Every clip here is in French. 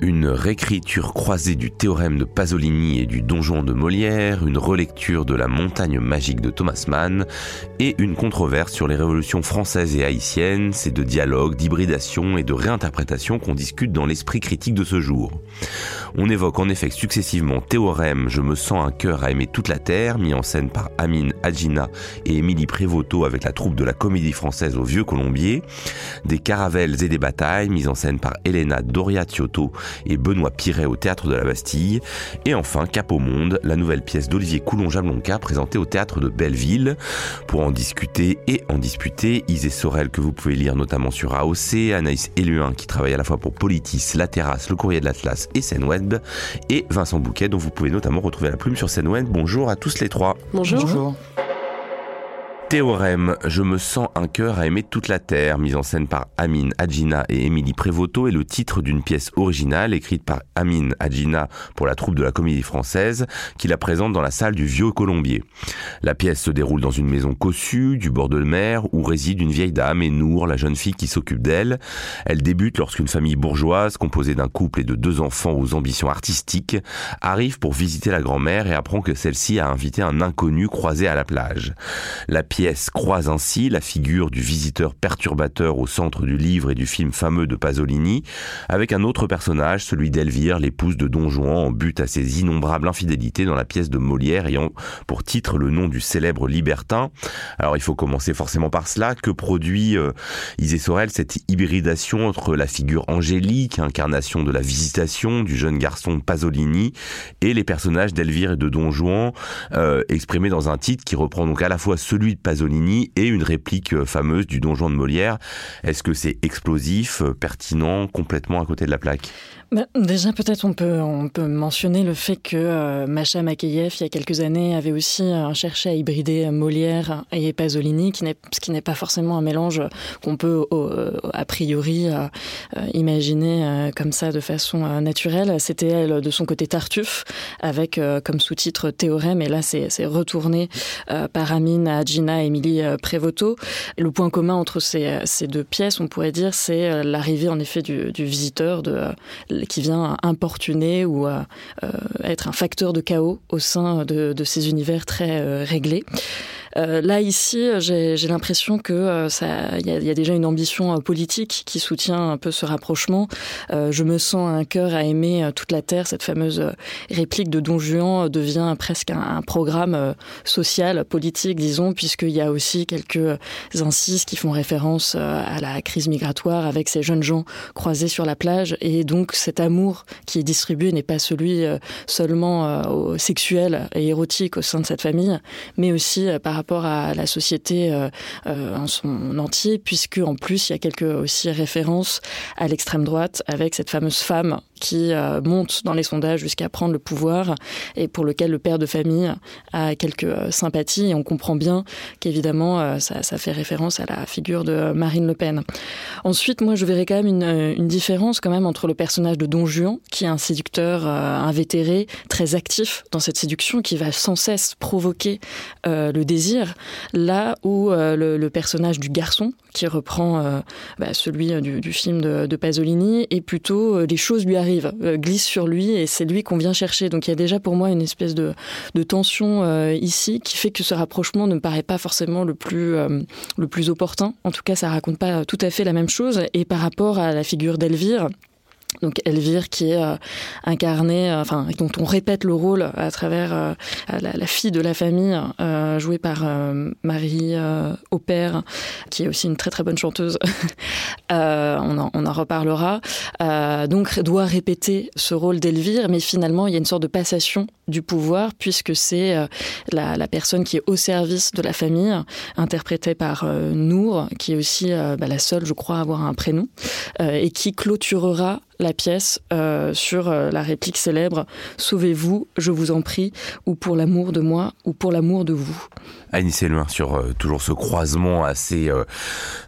une réécriture croisée du théorème de Pasolini et du donjon de Molière, une relecture de la montagne magique de Thomas Mann et une controverse sur les révolutions françaises et haïtiennes, c'est de dialogue, d'hybridation et de réinterprétation qu'on discute dans l'esprit critique de ce jour. On évoque en effet successivement Théorème, Je me sens un cœur à aimer toute la terre, mis en scène par Amine Adjina et Émilie Prévoto avec la troupe de la comédie française au Vieux Colombier, des caravelles et des batailles, mis en scène par Elena Doria et Benoît Piret au Théâtre de la Bastille. Et enfin, Cap au Monde, la nouvelle pièce d'Olivier Coulon-Jablonka présentée au Théâtre de Belleville. Pour en discuter et en disputer, Isée Sorel que vous pouvez lire notamment sur AOC, Anaïs Eluin qui travaille à la fois pour Politis, La Terrasse, Le Courrier de l'Atlas et Scène Web, et Vincent Bouquet dont vous pouvez notamment retrouver la plume sur Scène Web. Bonjour à tous les trois. Bonjour. Bonjour. Théorème, je me sens un cœur à aimer toute la terre, mise en scène par Amine Adjina et Émilie Prévoto, est le titre d'une pièce originale écrite par Amine Adjina pour la troupe de la comédie française, qui la présente dans la salle du Vieux Colombier. La pièce se déroule dans une maison cossue, du bord de mer, où réside une vieille dame et Nour, la jeune fille qui s'occupe d'elle. Elle débute lorsqu'une famille bourgeoise, composée d'un couple et de deux enfants aux ambitions artistiques, arrive pour visiter la grand-mère et apprend que celle-ci a invité un inconnu croisé à la plage. La pièce croise ainsi la figure du visiteur perturbateur au centre du livre et du film fameux de Pasolini, avec un autre personnage, celui d'Elvire, l'épouse de Don Juan, en but à ses innombrables infidélités dans la pièce de Molière ayant pour titre le nom du célèbre libertin. Alors il faut commencer forcément par cela. Que produit euh, Isée Sorel cette hybridation entre la figure angélique, incarnation de la visitation du jeune garçon Pasolini, et les personnages d'Elvire et de Don Juan, euh, exprimés dans un titre qui reprend donc à la fois celui de Pasolini et une réplique euh, fameuse du donjon de Molière. Est-ce que c'est explosif, euh, pertinent, complètement à côté de la plaque? Bah, déjà, peut-être on peut, on peut mentionner le fait que euh, Macha Makeyev, il y a quelques années, avait aussi euh, cherché à hybrider Molière et Pasolini, ce qui n'est pas forcément un mélange qu'on peut a priori imaginer comme ça de façon naturelle. C'était elle de son côté Tartuffe, avec comme sous-titre Théorème, et là c'est, retourné par Amine à Gina Émilie Prévoto. Le point commun entre ces, ces deux pièces, on pourrait dire, c'est l'arrivée en effet du, du visiteur de qui vient importuner ou euh, être un facteur de chaos au sein de, ces univers très euh, réglés. Euh, là, ici, j'ai l'impression que ça, il y, a déjà une ambition politique qui soutient un peu ce rapprochement. je me sens un cœur à aimer toute la terre. Cette fameuse réplique de Don Juan devient presque un, programme social, politique, disons, puisqu'il y a aussi quelques incises qui font référence à la crise migratoire avec ces jeunes gens croisés sur la plage. Et donc, cet amour qui est distribué n'est pas celui seulement sexuel et érotique au sein de cette famille, mais aussi par rapport à la société euh, euh, en son entier, puisque en plus il y a quelques aussi références à l'extrême droite avec cette fameuse femme qui euh, monte dans les sondages jusqu'à prendre le pouvoir et pour lequel le père de famille a quelques sympathies et on comprend bien qu'évidemment ça, ça, fait référence à la figure de Marine Le Pen. Ensuite, moi je verrais quand même une, différence quand même entre le personnage de Don Juan qui est un séducteur invétéré, très actif dans cette séduction qui va sans cesse provoquer le désir là où euh, le, personnage du garçon, qui reprend euh, bah, celui euh, du, film de, Pasolini, et plutôt les choses lui arrivent, glissent sur lui, et c'est lui qu'on vient chercher. Donc il y a déjà pour moi une espèce de, tension ici qui fait que ce rapprochement ne me paraît pas forcément le plus, le plus opportun. En tout cas, ça raconte pas tout à fait la même chose. Et par rapport à la figure d'Elvire, donc Elvire qui est euh, incarnée, euh, enfin dont on répète le rôle à travers euh, la, fille de la famille, jouée par Marie Aubert, qui est aussi une très très bonne chanteuse. on, en, reparlera. donc doit répéter ce rôle d'Elvire, mais finalement il y a une sorte de passation du pouvoir puisque c'est la, la, personne qui est au service de la famille, interprétée par Nour, qui est aussi bah, la seule, je crois, à avoir un prénom, et qui clôturera la pièce sur la réplique célèbre Sauvez-vous, je vous en prie, ou pour l'amour de moi, ou pour l'amour de vous. Anis loin sur toujours ce croisement assez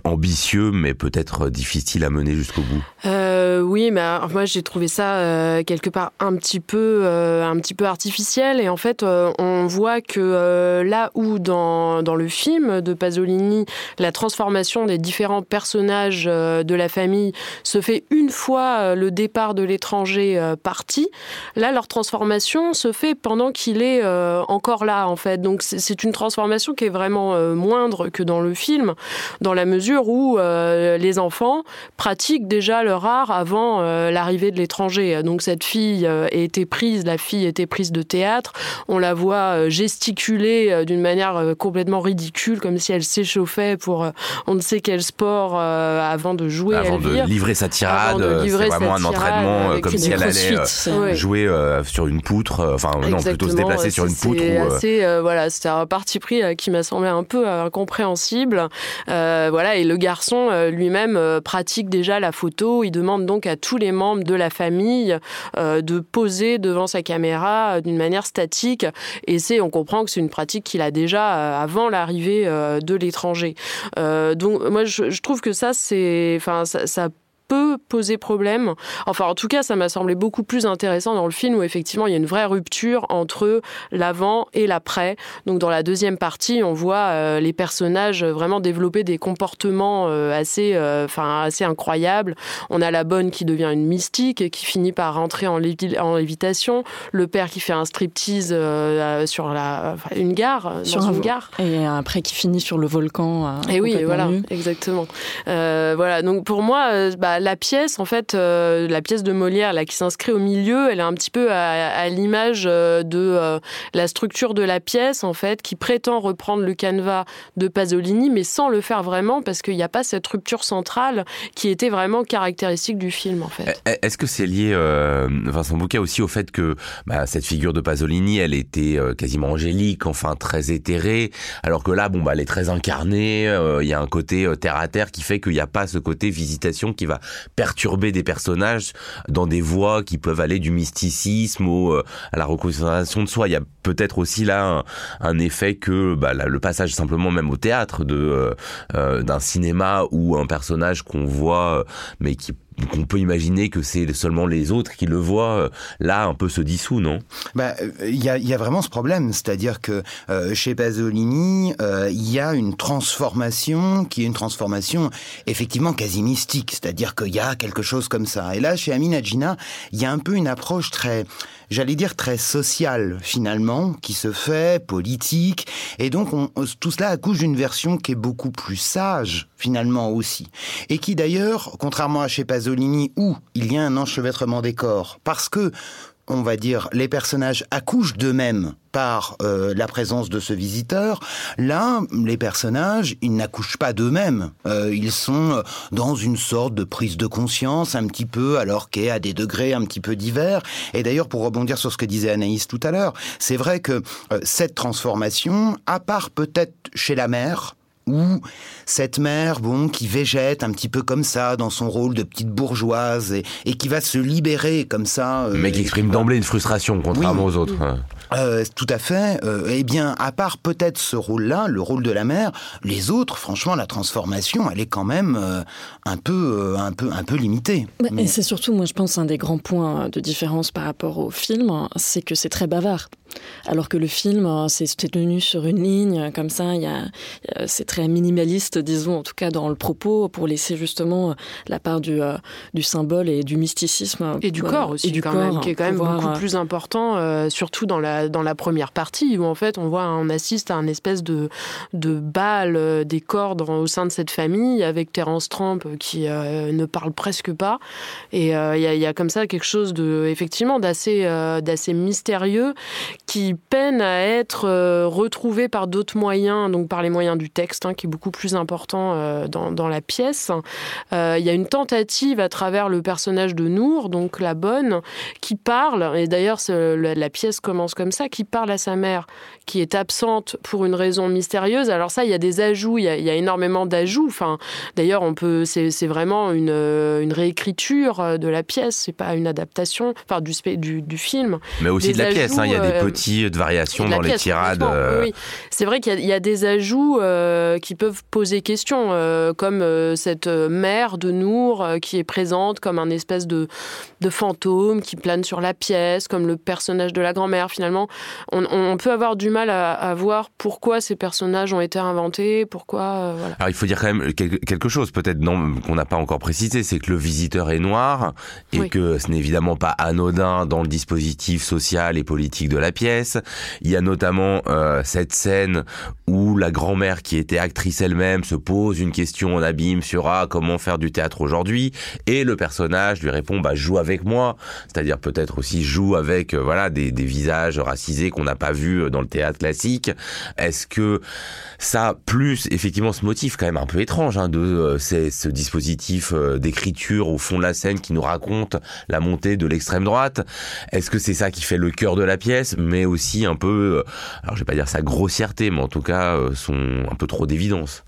ambitieux, mais peut-être difficile à mener jusqu'au bout. oui, mais moi j'ai trouvé ça quelque part un petit peu, un petit peu artificiel, et en fait on voit que là où dans, dans le film de Pasolini, la transformation des différents personnages euh, de la famille se fait une fois euh, le départ de l'étranger euh, parti. Là, leur transformation se fait pendant qu'il est encore là, en fait. Donc, c'est une transformation qui est vraiment moindre que dans le film, dans la mesure où les enfants pratiquent déjà leur art avant l'arrivée de l'étranger. Donc, cette fille a été prise, la fille était prise de théâtre. On la voit gesticuler d'une manière complètement ridicule, comme si elle s'échauffait pour on ne sait quel sport avant de jouer avant de livrer sa tirade c'est vraiment un entraînement euh, comme si elle allait euh, jouer euh, sur une poutre enfin non plutôt se déplacer sur une poutre assez, voilà c'était un parti pris qui m'a semblé un peu incompréhensible. Voilà et le garçon lui-même pratique déjà la photo. Il demande donc à tous les membres de la famille de poser devant sa caméra d'une manière statique. Et c'est on comprend que c'est une pratique qu'il a déjà avant l'arrivée de l'étranger. Donc moi je, trouve que ça c'est, enfin, ça peut poser problème. Enfin, en tout cas, ça m'a semblé beaucoup plus intéressant dans le film où effectivement il y a une vraie rupture entre l'avant et l'après. Donc dans la deuxième partie, on voit euh, les personnages vraiment développer des comportements euh, assez, euh, enfin assez incroyables. On a la bonne qui devient une mystique et qui finit par rentrer en, lévitation. Le père qui fait un striptease sur la, une gare, sur une gare. Et après qui finit sur le volcan. et oui, voilà, exactement. voilà. Donc pour moi, bah, la pièce, en fait, euh, la pièce de Molière, là, qui s'inscrit au milieu, elle est un petit peu à, l'image euh, de euh, la structure de la pièce, en fait, qui prétend reprendre le canevas de Pasolini, mais sans le faire vraiment, parce qu'il n'y a pas cette rupture centrale qui était vraiment caractéristique du film, en fait. Eh, eh, est-ce que c'est lié, Vincent Bouquet, aussi au fait que bah, cette figure de Pasolini, elle était quasiment angélique, enfin très éthérée, alors que là, bon, bah, elle est très incarnée, il y a un côté terre à terre qui fait qu'il n'y a pas ce côté visitation qui va perturber des personnages dans des voies qui peuvent aller du mysticisme au, euh, à la reconnaissance de soi. Il y a peut-être aussi là un, effet que bah, le passage simplement même au théâtre de euh, euh, d'un cinéma ou un personnage qu'on voit mais qui qu'on peut imaginer que c'est seulement les autres qui le voient, euh, là, un peu se dissout, non? Bah, Il y, a, y a vraiment ce problème, c'est-à-dire que euh, chez Pasolini, euh, il y a une transformation qui est une transformation effectivement quasi mystique, c'est-à-dire qu'il y a quelque chose comme ça. Et là, chez Amin Adjina, il y a un peu une approche très j'allais dire très sociale finalement, qui se fait, politique, et donc on, tout cela accouche d'une version qui est beaucoup plus sage finalement aussi, et qui d'ailleurs, contrairement à chez Pasolini, où il y a un enchevêtrement des corps, parce que on va dire, les personnages accouchent d'eux-mêmes par euh, la présence de ce visiteur. Là, les personnages, ils n'accouchent pas d'eux-mêmes. Euh, ils sont euh, dans une sorte de prise de conscience un petit peu, alors qu'est à des degrés un petit peu divers. Et d'ailleurs, pour rebondir sur ce que disait Anaïs tout à l'heure, c'est vrai que cette transformation, à part peut-être chez la mère, ou cette mère, bon, qui végète un petit peu comme ça dans son rôle de petite bourgeoise et, qui va se libérer comme ça. Euh, Mais qui exprime d'emblée une frustration, contrairement aux autres. Euh, tout à fait. Euh, eh bien, à part peut-être ce rôle-là, le rôle de la mère, les autres, franchement, la transformation, elle est quand même un peu, un peu, un peu limitée. Et c'est surtout, moi, je pense, un des grands points de différence par rapport au film, c'est que c'est très bavard. Alors que le film, euh, c'est tenu sur une ligne, comme ça, il y a, c'est très minimaliste, disons, en tout cas dans le propos, pour laisser justement la part du, euh, du symbole et du mysticisme. Et du corps aussi, du corps, qui est quand même beaucoup plus important, euh, surtout dans la, dans la première partie, où en fait on voit, on assiste à un espèce de, de bal des corps au sein de cette famille, avec Terence Trump qui ne parle presque pas. Et il y, y, a comme ça quelque chose de, effectivement, d'assez, d'assez mystérieux qui peine à être euh, retrouvé par d'autres moyens, donc par les moyens du texte, hein, qui est beaucoup plus important euh, dans, la pièce. Euh, il y a une tentative à travers le personnage de Nour, donc la bonne, qui parle, et d'ailleurs la, pièce commence comme comme ça, qui parle à sa mère, qui est absente pour une raison mystérieuse. Alors ça, il y a des ajouts, il y a, énormément d'ajouts. Enfin, d'ailleurs, on peut, c'est vraiment une, une, réécriture de la pièce, c'est pas une adaptation, enfin du, du, du film. Mais aussi de la pièce, hein. il y a des petites variations dans les tirades. Oui, c'est vrai qu'il y, a des ajouts qui peuvent poser question, comme cette mère de Nour qui est présente comme un espèce de, de fantôme qui plane sur la pièce, comme le personnage de la grand-mère. Finalement, on, peut avoir du mal à, voir pourquoi ces personnages ont été inventés, pourquoi. Euh, voilà. Alors il faut dire quand même quelque chose, peut-être qu'on n'a pas encore précisé, c'est que le visiteur est noir et que ce n'est évidemment pas anodin dans le dispositif social et politique de la pièce. Il y a notamment euh, cette scène où la grand-mère qui était actrice elle-même se pose une question en abîme sur ah, comment faire du théâtre aujourd'hui? Et le personnage lui répond bah joue avec moi, c'est-à-dire peut-être aussi joue avec euh, voilà des, des visages qu'on n'a pas vus euh, dans le théâtre classique. Est-ce que ça plus effectivement ce motif quand même un peu étrange hein, de euh, ce dispositif d'écriture au fond de la scène qui nous raconte la montée de l'extrême droite? Est-ce que c'est ça qui fait le cœur de la pièce, mais aussi un peu, alors je vais pas dire sa grossièreté, mais en tout cas son un peu trop d'évidence?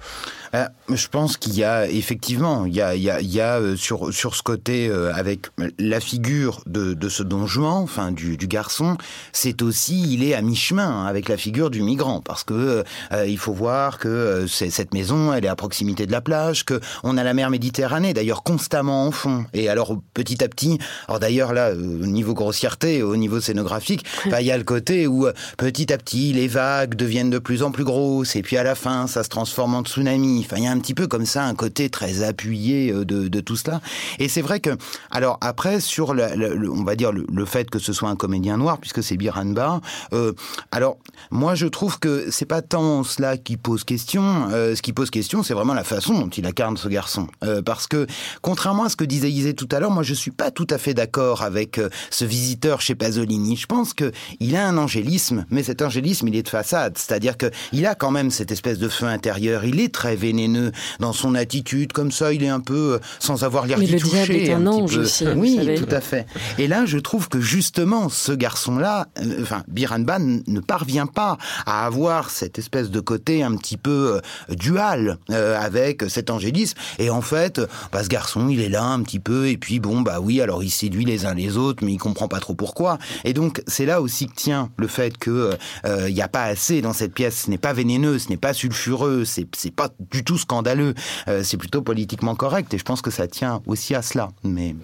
Euh, je pense qu'il y a effectivement, il y a, il y a, il y a euh, sur, sur ce côté euh, avec la figure de, de ce don Juan, enfin du, du garçon, c'est aussi, il est à mi-chemin avec la figure du migrant, parce que il faut voir que c'est cette maison, elle est à proximité de la plage, que on a la mer Méditerranée, d'ailleurs constamment en fond. Et alors petit à petit, alors d'ailleurs là, au niveau grossièreté, au niveau scénographique, bah, il y a le côté où petit à petit les vagues deviennent de plus en plus grosses, et puis à la fin, ça se transforme en tsunami il y a un petit peu comme ça un côté très appuyé euh, de, tout cela. Et c'est vrai que, alors après, sur le, on va dire le, fait que ce soit un comédien noir, puisque c'est Biranba, euh, alors moi je trouve que c'est pas tant cela qui pose question. Euh, ce qui pose question, c'est vraiment la façon dont il incarne ce garçon. Parce que, contrairement à ce que disait Isée tout à l'heure, moi je suis pas tout à fait d'accord avec ce visiteur chez Pasolini. Je pense que il a un angélisme, mais cet angélisme, il est de façade. C'est-à-dire que il a quand même cette espèce de feu intérieur. Il est très vénéneux dans son attitude, comme ça, il est un peu euh, sans avoir l'air d'y toucher. Diable est un, ange aussi. Oui, tout à fait. Et là, je trouve que justement, ce garçon-là, euh, enfin, Biranban ne parvient pas à avoir cette espèce de côté un petit peu euh, dual avec cet angélisme. Et en fait, bah, ce garçon, il est là un petit peu, et puis bon, bah oui, alors il séduit les uns les autres, mais il comprend pas trop pourquoi. Et donc, c'est là aussi que tient le fait que il n'y a pas assez dans cette pièce. Ce n'est pas vénéneux, ce n'est pas sulfureux, c'est pas du tout scandaleux. Euh, c'est plutôt politiquement correct et je pense que ça tient aussi à cela. Mais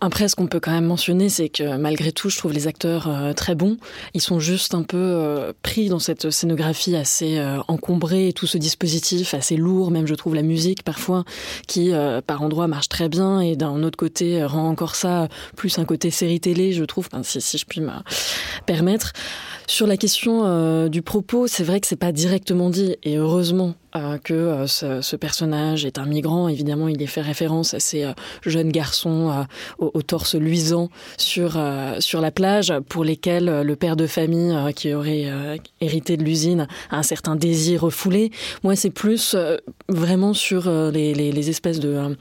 après, ce qu'on peut quand même mentionner, c'est que malgré tout, je trouve les acteurs euh, très bons. Ils sont juste un peu euh, pris dans cette scénographie assez encombrée, tout ce dispositif assez lourd, même je trouve la musique parfois qui par endroits marche très bien et d'un autre côté rend encore ça plus un côté série télé, je trouve, si, si je puis me permettre. Sur la question du propos, c'est vrai que c'est pas directement dit et heureusement euh, que euh, ce, personnage est un migrant. Évidemment, il est fait référence à ces euh, jeunes garçons au, torse luisant sur sur la plage, pour lesquels le père de famille qui aurait hérité de l'usine a un certain désir refoulé. Moi, c'est plus vraiment sur les, espèces de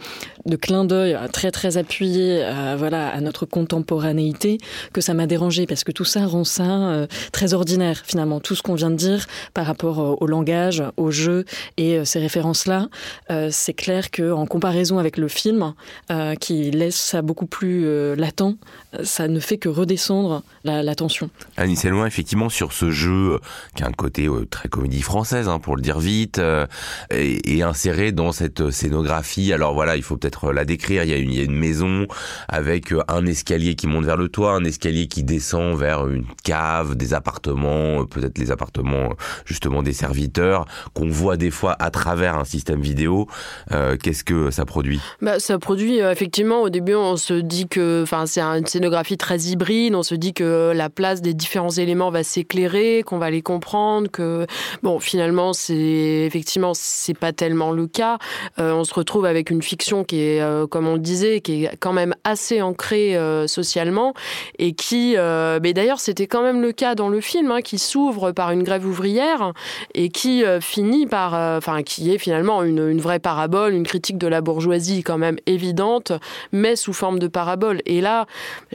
de clins d'œil très très appuyés, voilà, à notre contemporanéité que ça m'a dérangé parce que tout ça rend ça très ordinaire finalement. Tout ce qu'on vient de dire par rapport au langage, au jeu et euh, ces références-là, euh, c'est clair qu'en comparaison avec le film, euh, qui laisse ça beaucoup plus latent, ça ne fait que redescendre la, tension. Annie loin effectivement, sur ce jeu qui a un côté très comédie française, hein, pour le dire vite, et, inséré dans cette scénographie. Alors voilà, il faut peut-être la décrire. Il y, a une, il y a une maison avec un escalier qui monte vers le toit, un escalier qui descend vers une cave, des appartements, peut-être les appartements justement des serviteurs, qu'on voit des fois à travers un système vidéo. Euh, qu'est-ce que ça produit? Bah, Ça produit euh, effectivement, au début on se dit que c'est une scénographie très hybride, on se dit que la place des différents éléments va s'éclairer, qu'on va les comprendre, que bon finalement c'est effectivement c'est pas tellement le cas. Euh, on se retrouve avec une fiction qui est, comme on le disait, qui est quand même assez ancrée socialement et qui, mais d'ailleurs c'était quand même le cas dans le film, hein, qui s'ouvre par une grève ouvrière et qui finit par soit, enfin, qui est finalement une, une, vraie parabole, une critique de la bourgeoisie quand même évidente, mais sous forme de parabole. Et là,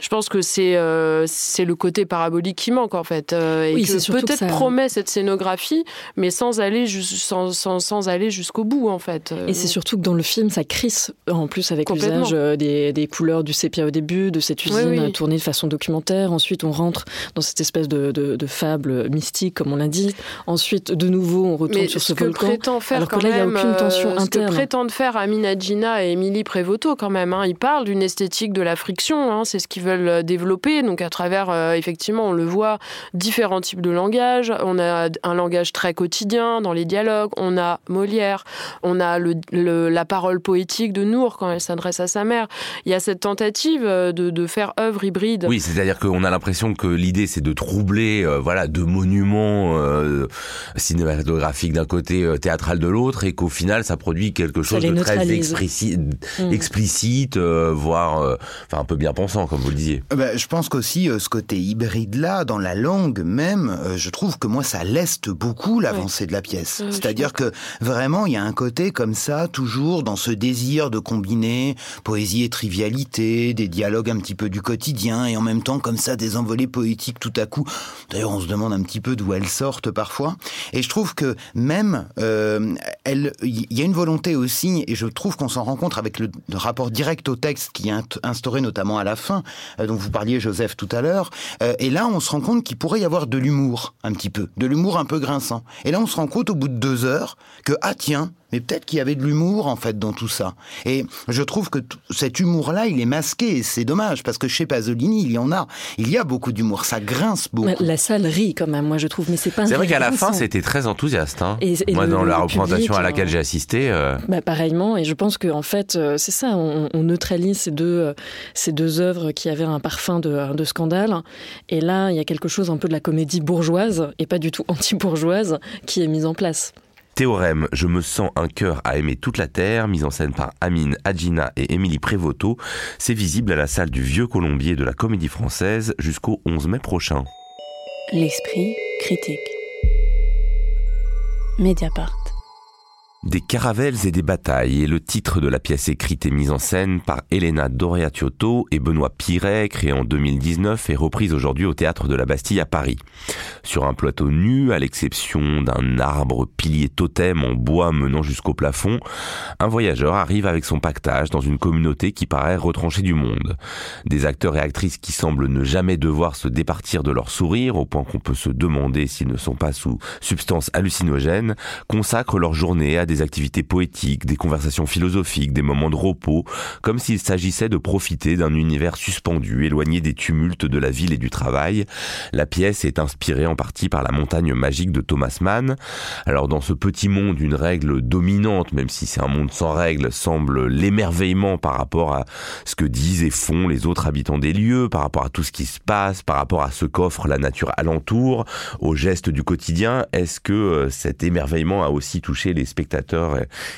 je pense que c'est euh, c'est le côté parabolique qui manque en fait, euh, et que peut-être promet cette scénographie, mais sans aller sans, sans, sans aller jusqu'au bout en fait. Et c'est surtout que dans le film, ça crisse en plus avec l'usage des, des, couleurs du sépia au début, de cette usine tournée de façon documentaire. Ensuite, on rentre dans cette espèce de, de, de fable mystique, comme on l'a dit. Ensuite, de nouveau, on retourne sur ce, volcan. Prétend faire alors que là, il n'y a aucune tension interne. Ce que prétendent faire Amina Gina et Émilie Prévoto, quand même. Hein. Ils parlent d'une esthétique de la friction. Hein. C'est ce qu'ils veulent euh, développer. Donc, à travers, euh, effectivement, on le voit, différents types de langage. On a un langage très quotidien dans les dialogues. On a Molière. On a le, la parole poétique de Nour quand elle s'adresse à sa mère. Il y a cette tentative euh, de, de faire œuvre hybride. Oui, c'est-à-dire qu'on a l'impression que l'idée, c'est de troubler, voilà, de monuments euh, cinématographiques d'un côté, théâtral de l'autre, et qu'au final, ça produit quelque chose de très explicite, mm. explicite voire, enfin, un peu bien pensant, comme vous le disiez. Ben, je pense qu'aussi, ce côté hybride-là, dans la langue même, je trouve que moi, ça leste beaucoup l'avancée de la pièce. C'est-à-dire que vraiment, il y a un côté comme ça, toujours dans ce désir de combiner poésie et trivialité, des dialogues un petit peu du quotidien, et en même temps, comme ça, des envolées poétiques tout à coup. D'ailleurs, on se demande un petit peu d'où elles sortent parfois. Et je trouve que même, euh, il y a une volonté aussi, et je trouve qu'on s'en rencontre avec le, rapport direct au texte qui est instauré notamment à la fin, euh, dont vous parliez, Joseph, tout à l'heure. Euh, et là, on se rend compte qu'il pourrait y avoir de l'humour, un petit peu, de l'humour un peu grinçant. Et là, on se rend compte au bout de deux heures que, ah tiens, mais peut-être qu'il y avait de l'humour en fait dans tout ça. Et je trouve que cet humour-là, il est masqué et c'est dommage parce que chez Pasolini, il y en a. Il y a beaucoup d'humour, ça grince beaucoup. La salle rit quand même, moi je trouve, mais c'est pas. C'est vrai qu'à la fin, c'était très enthousiaste. Hein. Et, moi, dans la représentation à laquelle j'ai assisté. Euh... Bah, pareillement, et je pense que en fait, euh, c'est ça, on, on, neutralise ces deux euh, ces deux œuvres qui avaient un parfum de, de scandale. Et là, il y a quelque chose un peu de la comédie bourgeoise et pas du tout anti-bourgeoise qui est mise en place. Théorème, je me sens un cœur à aimer toute la terre, mise en scène par Amine Adjina et Émilie Prévoto, c'est visible à la salle du Vieux Colombier de la Comédie Française jusqu'au 11 mai prochain. L'esprit critique. Mediapart. Des caravelles et des batailles est le titre de la pièce écrite et mise en scène par Elena Doriatiotto et Benoît Piret, créée en 2019 et reprise aujourd'hui au théâtre de la Bastille à Paris. Sur un plateau nu, à l'exception d'un arbre pilier totem en bois menant jusqu'au plafond, un voyageur arrive avec son pactage dans une communauté qui paraît retranchée du monde. Des acteurs et actrices qui semblent ne jamais devoir se départir de leur sourire, au point qu'on peut se demander s'ils ne sont pas sous substances hallucinogènes, consacrent leur journée à des activités poétiques, des conversations philosophiques, des moments de repos, comme s'il s'agissait de profiter d'un univers suspendu, éloigné des tumultes de la ville et du travail. La pièce est inspirée en partie par la montagne magique de Thomas Mann. Alors dans ce petit monde, une règle dominante, même si c'est un monde sans règles, semble l'émerveillement par rapport à ce que disent et font les autres habitants des lieux, par rapport à tout ce qui se passe, par rapport à ce qu'offre la nature alentour, aux gestes du quotidien. Est-ce que euh, cet émerveillement a aussi touché les spectateurs?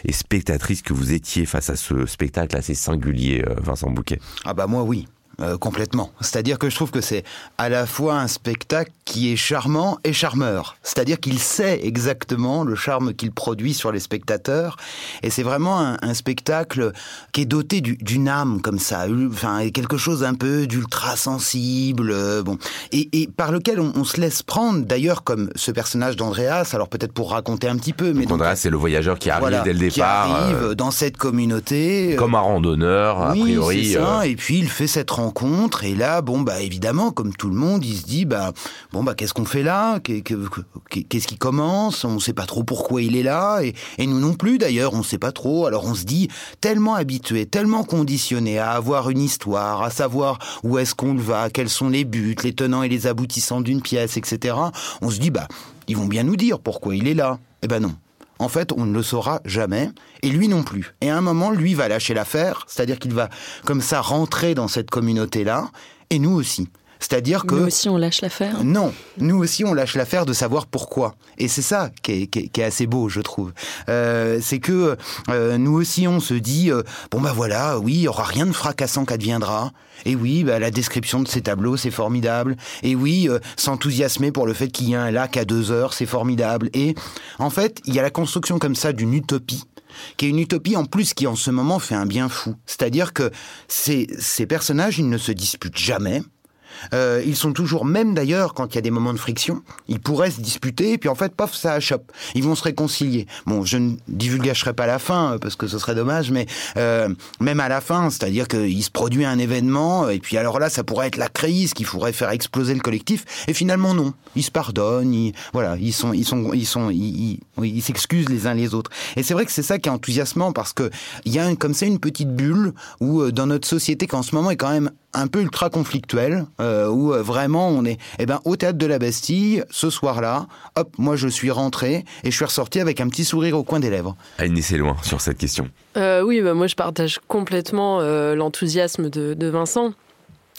Et spectatrices que vous étiez face à ce spectacle assez singulier, euh, Vincent Bouquet? Ah bah moi oui. Euh, complètement. C'est-à-dire que je trouve que c'est à la fois un spectacle qui est charmant et charmeur. C'est-à-dire qu'il sait exactement le charme qu'il produit sur les spectateurs. Et c'est vraiment un, spectacle qui est doté d'une âme comme ça. Enfin, quelque chose un peu d'ultra sensible. Euh, bon. Et, par lequel on, se laisse prendre, d'ailleurs, comme ce personnage d'Andreas. Alors peut-être pour raconter un petit peu. Mais Andreas, c'est le voyageur qui arrive dès le départ. Qui arrive euh, dans cette communauté. Comme un randonneur, a priori. Ça. Et puis il fait cette rencontre et là bon bah évidemment comme tout le monde il se dit bah bon bah qu'est-ce qu'on fait là? Qu'est-ce qui commence? On sait pas trop pourquoi il est là et, nous non plus d'ailleurs on sait pas trop. Alors on se dit tellement habitué tellement conditionné à avoir une histoire à savoir où est-ce qu'on va quels sont les buts les tenants et les aboutissants d'une pièce etc on se dit bah ils vont bien nous dire pourquoi il est là. Eh ben non en fait, on ne le saura jamais, et lui non plus. Et à un moment, lui va lâcher l'affaire, c'est-à-dire qu'il va comme ça rentrer dans cette communauté-là, et nous aussi. C'est-à-dire que... Nous aussi, on lâche l'affaire Non, nous aussi, on lâche l'affaire de savoir pourquoi. Et c'est ça qui est, qui, est, assez beau, je trouve. Euh, c'est que euh, nous aussi, on se dit, euh, bon bah voilà, oui, il y aura rien de fracassant qu'adviendra. Et oui, bah, la description de ces tableaux, c'est formidable. Et oui, euh, s'enthousiasmer pour le fait qu'il y a un lac à deux heures, c'est formidable. Et en fait, il y a la construction comme ça d'une utopie qui est une utopie en plus qui en ce moment fait un bien fou. C'est-à-dire que ces, ces personnages, ils ne se disputent jamais. Euh, ils sont toujours, même d'ailleurs, quand il y a des moments de friction, ils pourraient se disputer, et puis en fait, paf, ça achoppe. Ils vont se réconcilier. Bon, je ne divulgacherai pas la fin, euh, parce que ce serait dommage, mais euh, même à la fin, c'est-à-dire qu'il se produit un événement, et puis alors là, ça pourrait être la crise qui pourrait faire exploser le collectif, et finalement non. Ils se pardonnent, ils, voilà, ils sont, ils sont, ils sont, ils, ils s'excusent les uns les autres. Et c'est vrai que c'est ça qui est enthousiasmant, parce que il y a comme ça une petite bulle où euh, dans notre société, qu'en ce moment est quand même un peu ultra conflictuel, euh, où euh, vraiment on est eh ben, au théâtre de la Bastille, ce soir-là, hop, moi je suis rentré et je suis ressorti avec un petit sourire au coin des lèvres. Agnès c'est loin sur cette question. Euh, oui, bah, moi je partage complètement l'enthousiasme de, de Vincent.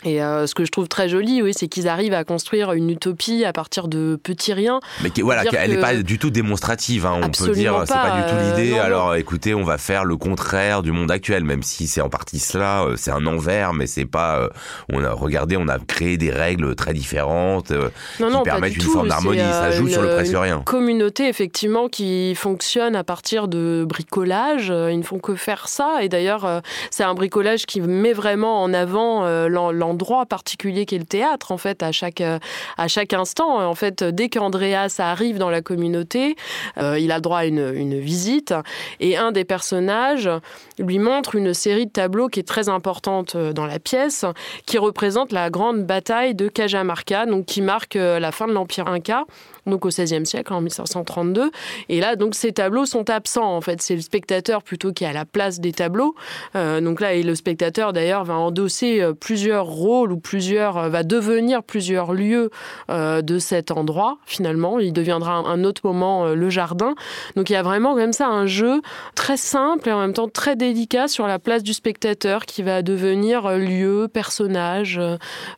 Et euh, ce que je trouve très joli, oui, c'est qu'ils arrivent à construire une utopie à partir de petits riens. Mais qui, voilà, elle n'est pas du tout démonstrative. Hein, on peut dire, c'est pas du tout euh, l'idée. alors, écoutez, on va faire le contraire du monde actuel, même si c'est en partie cela. Euh, c'est un envers, mais c'est pas. on a regardé, on a créé des règles très différentes qui permettent une forme d'harmonie. Ça joue sur le presque rien. Une communauté effectivement qui fonctionne à partir de bricolage. Ils ne font que faire ça. Et d'ailleurs, c'est un bricolage qui met vraiment en avant l'endroit droit particulier qu'est le théâtre, en fait, à chaque, euh, à chaque instant. En fait, dès qu'Andreas arrive dans la communauté, euh, il a droit à une, une, visite et un des personnages lui montre une série de tableaux qui est très importante euh, dans la pièce, qui représente la grande bataille de Cajamarca, donc qui marque la fin de l'Empire Inca donc au XVIe siècle, en 1532. Et là, donc ces tableaux sont absents. En fait, c'est le spectateur plutôt qui est à la place des tableaux. Euh, donc là, et le spectateur d'ailleurs va endosser euh, plusieurs rôles ou plusieurs euh, va devenir plusieurs lieux de cet endroit. Finalement, il deviendra un autre moment le jardin. Donc il y a vraiment comme ça un jeu très simple et en même temps très délicat sur la place du spectateur qui va devenir lieu, personnage.